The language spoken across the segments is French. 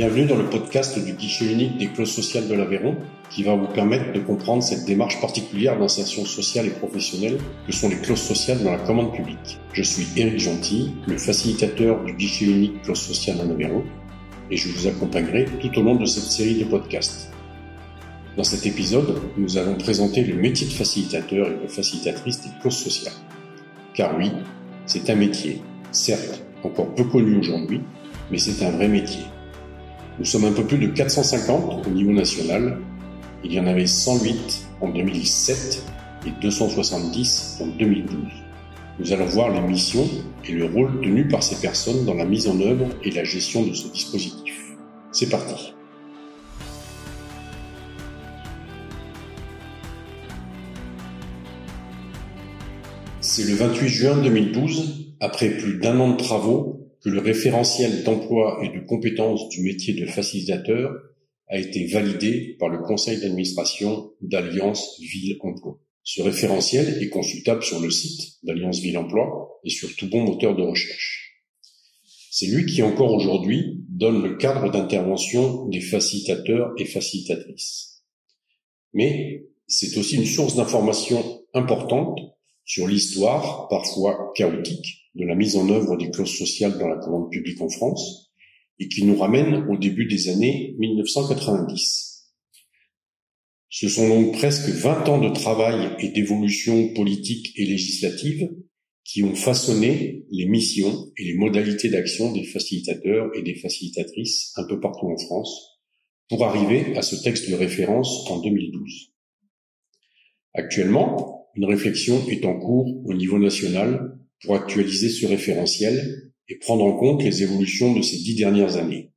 Bienvenue dans le podcast du guichet unique des clauses sociales de l'Aveyron qui va vous permettre de comprendre cette démarche particulière d'insertion sociale et professionnelle que sont les clauses sociales dans la commande publique. Je suis Éric Gentil, le facilitateur du guichet unique clauses sociales en Aveyron et je vous accompagnerai tout au long de cette série de podcasts. Dans cet épisode, nous allons présenter le métier de facilitateur et de facilitatrice des clauses sociales. Car oui, c'est un métier, certes encore peu connu aujourd'hui, mais c'est un vrai métier. Nous sommes un peu plus de 450 au niveau national. Il y en avait 108 en 2007 et 270 en 2012. Nous allons voir les missions et le rôle tenu par ces personnes dans la mise en œuvre et la gestion de ce dispositif. C'est parti. C'est le 28 juin 2012, après plus d'un an de travaux, que le référentiel d'emploi et de compétences du métier de facilitateur a été validé par le conseil d'administration d'Alliance Ville Emploi. Ce référentiel est consultable sur le site d'Alliance Ville Emploi et sur tout bon moteur de recherche. C'est lui qui encore aujourd'hui donne le cadre d'intervention des facilitateurs et facilitatrices. Mais c'est aussi une source d'information importante sur l'histoire, parfois chaotique, de la mise en œuvre des clauses sociales dans la commande publique en France et qui nous ramène au début des années 1990. Ce sont donc presque 20 ans de travail et d'évolution politique et législative qui ont façonné les missions et les modalités d'action des facilitateurs et des facilitatrices un peu partout en France pour arriver à ce texte de référence en 2012. Actuellement, une réflexion est en cours au niveau national pour actualiser ce référentiel et prendre en compte les évolutions de ces dix dernières années.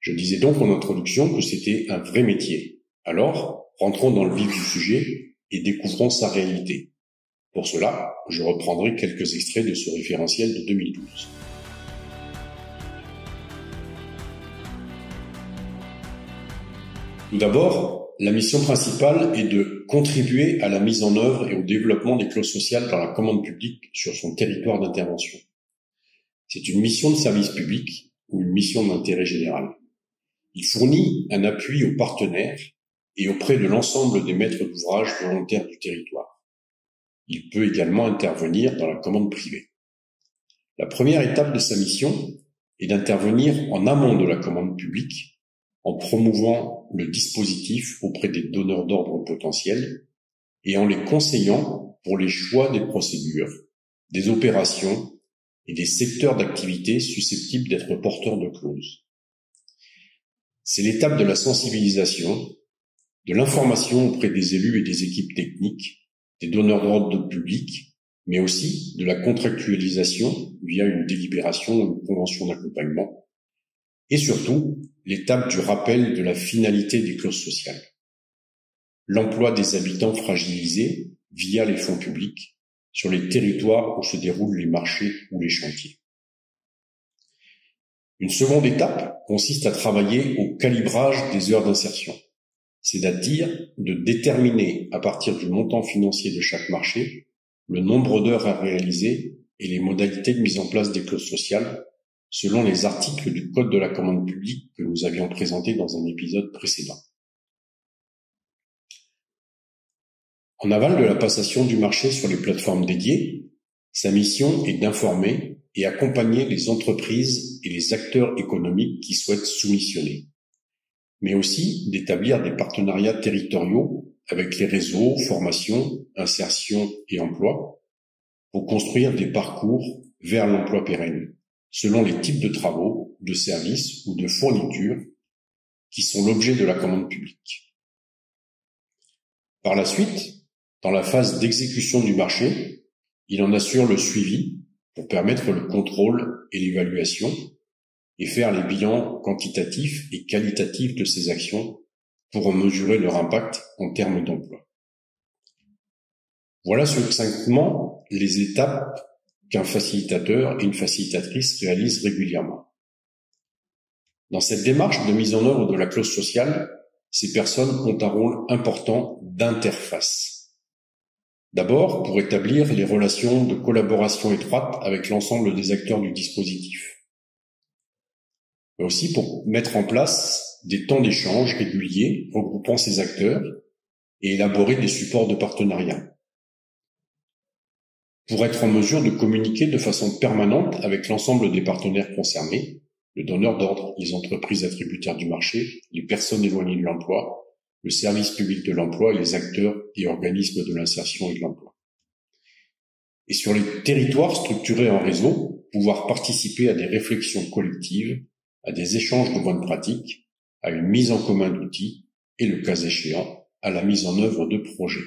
Je disais donc en introduction que c'était un vrai métier. Alors, rentrons dans le vif du sujet et découvrons sa réalité. Pour cela, je reprendrai quelques extraits de ce référentiel de 2012. Tout d'abord, la mission principale est de contribuer à la mise en œuvre et au développement des clauses sociales dans la commande publique sur son territoire d'intervention. C'est une mission de service public ou une mission d'intérêt général. Il fournit un appui aux partenaires et auprès de l'ensemble des maîtres d'ouvrage volontaires du territoire. Il peut également intervenir dans la commande privée. La première étape de sa mission est d'intervenir en amont de la commande publique en promouvant le dispositif auprès des donneurs d'ordre potentiels et en les conseillant pour les choix des procédures, des opérations et des secteurs d'activité susceptibles d'être porteurs de clauses. C'est l'étape de la sensibilisation, de l'information auprès des élus et des équipes techniques, des donneurs d'ordre public, mais aussi de la contractualisation via une délibération ou une convention d'accompagnement, et surtout l'étape du rappel de la finalité des clauses sociales. L'emploi des habitants fragilisés via les fonds publics sur les territoires où se déroulent les marchés ou les chantiers. Une seconde étape consiste à travailler au calibrage des heures d'insertion, c'est-à-dire de déterminer à partir du montant financier de chaque marché le nombre d'heures à réaliser et les modalités de mise en place des clauses sociales selon les articles du Code de la commande publique que nous avions présentés dans un épisode précédent. En aval de la passation du marché sur les plateformes dédiées, sa mission est d'informer et accompagner les entreprises et les acteurs économiques qui souhaitent soumissionner, mais aussi d'établir des partenariats territoriaux avec les réseaux, formation, insertion et emploi pour construire des parcours vers l'emploi pérenne selon les types de travaux, de services ou de fournitures qui sont l'objet de la commande publique. Par la suite, dans la phase d'exécution du marché, il en assure le suivi pour permettre le contrôle et l'évaluation et faire les bilans quantitatifs et qualitatifs de ces actions pour en mesurer leur impact en termes d'emploi. Voilà succinctement les étapes qu'un facilitateur et une facilitatrice réalisent régulièrement. Dans cette démarche de mise en œuvre de la clause sociale, ces personnes ont un rôle important d'interface. D'abord, pour établir les relations de collaboration étroite avec l'ensemble des acteurs du dispositif. mais aussi pour mettre en place des temps d'échange réguliers regroupant ces acteurs et élaborer des supports de partenariat. Pour être en mesure de communiquer de façon permanente avec l'ensemble des partenaires concernés, le donneur d'ordre, les entreprises attributaires du marché, les personnes éloignées de l'emploi, le service public de l'emploi et les acteurs et organismes de l'insertion et de l'emploi. Et sur les territoires structurés en réseau, pouvoir participer à des réflexions collectives, à des échanges de bonnes pratiques, à une mise en commun d'outils et, le cas échéant, à la mise en œuvre de projets.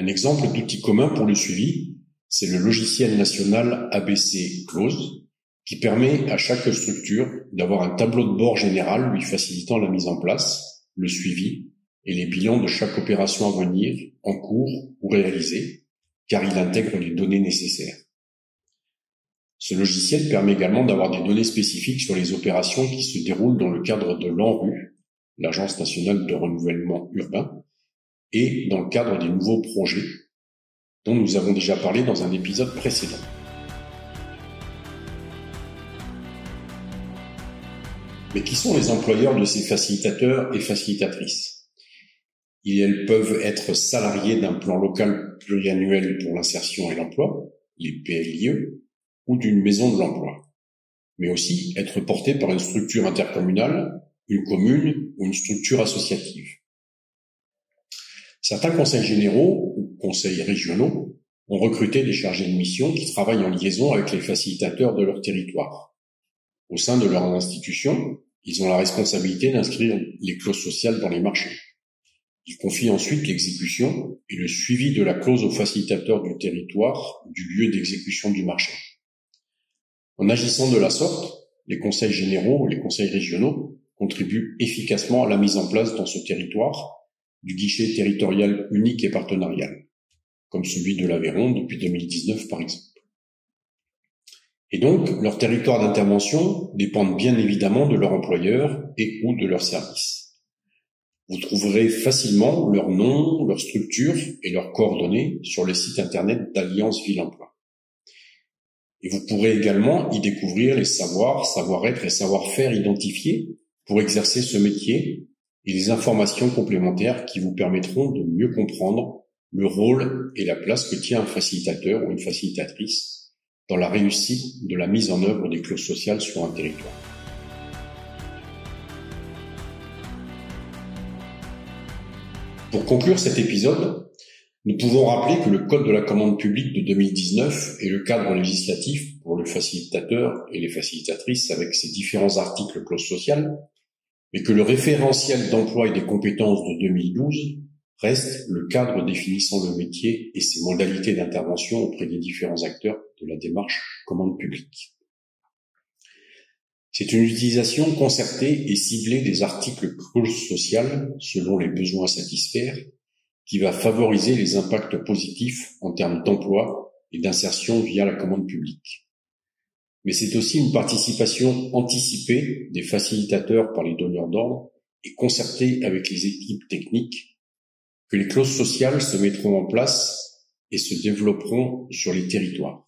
Un exemple d'outil commun pour le suivi, c'est le logiciel national ABC Close, qui permet à chaque structure d'avoir un tableau de bord général lui facilitant la mise en place, le suivi et les bilans de chaque opération à venir, en cours ou réalisée, car il intègre les données nécessaires. Ce logiciel permet également d'avoir des données spécifiques sur les opérations qui se déroulent dans le cadre de l'ANRU, l'Agence nationale de renouvellement urbain, et dans le cadre des nouveaux projets dont nous avons déjà parlé dans un épisode précédent. Mais qui sont les employeurs de ces facilitateurs et facilitatrices? Ils peuvent être salariés d'un plan local pluriannuel pour l'insertion et l'emploi, les PLIE, ou d'une maison de l'emploi, mais aussi être portés par une structure intercommunale, une commune ou une structure associative. Certains conseils généraux ou conseils régionaux ont recruté des chargés de mission qui travaillent en liaison avec les facilitateurs de leur territoire. Au sein de leur institution, ils ont la responsabilité d'inscrire les clauses sociales dans les marchés. Ils confient ensuite l'exécution et le suivi de la clause aux facilitateurs du territoire du lieu d'exécution du marché. En agissant de la sorte, les conseils généraux ou les conseils régionaux contribuent efficacement à la mise en place dans ce territoire du guichet territorial unique et partenarial, comme celui de l'Aveyron depuis 2019 par exemple. Et donc, leur territoire d'intervention dépendent bien évidemment de leur employeur et ou de leur service. Vous trouverez facilement leur nom, leur structure et leurs coordonnées sur le site internet d'Alliance Ville Emploi. Et vous pourrez également y découvrir les savoirs, savoir-être et savoir-faire identifiés pour exercer ce métier et les informations complémentaires qui vous permettront de mieux comprendre le rôle et la place que tient un facilitateur ou une facilitatrice dans la réussite de la mise en œuvre des clauses sociales sur un territoire. Pour conclure cet épisode, nous pouvons rappeler que le Code de la commande publique de 2019 est le cadre législatif pour le facilitateur et les facilitatrices avec ses différents articles clauses sociales mais que le référentiel d'emploi et des compétences de 2012 reste le cadre définissant le métier et ses modalités d'intervention auprès des différents acteurs de la démarche commande publique. C'est une utilisation concertée et ciblée des articles clauses sociales selon les besoins à satisfaire qui va favoriser les impacts positifs en termes d'emploi et d'insertion via la commande publique mais c'est aussi une participation anticipée des facilitateurs par les d'ordre et concertée avec les équipes techniques que les clauses sociales se mettront en place et se développeront sur les territoires.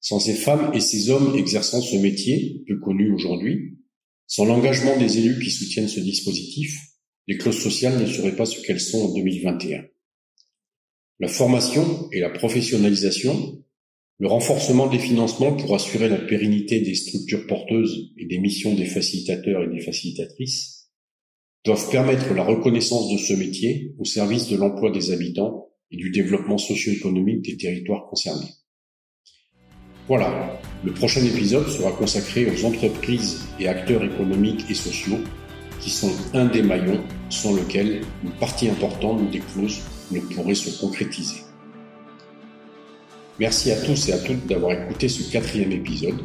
Sans ces femmes et ces hommes exerçant ce métier, peu connu aujourd'hui, sans l'engagement des élus qui soutiennent ce dispositif, les clauses sociales ne seraient pas ce qu'elles sont en 2021. La formation et la professionnalisation le renforcement des financements pour assurer la pérennité des structures porteuses et des missions des facilitateurs et des facilitatrices doivent permettre la reconnaissance de ce métier au service de l'emploi des habitants et du développement socio-économique des territoires concernés. Voilà, le prochain épisode sera consacré aux entreprises et acteurs économiques et sociaux qui sont un des maillons sans lequel une partie importante des clauses ne pourrait se concrétiser. Merci à tous et à toutes d'avoir écouté ce quatrième épisode.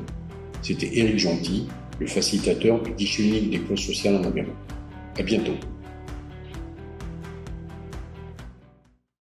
C'était Éric Gentil, le facilitateur du guichet unique des clauses sociales en Aveyron. À bientôt.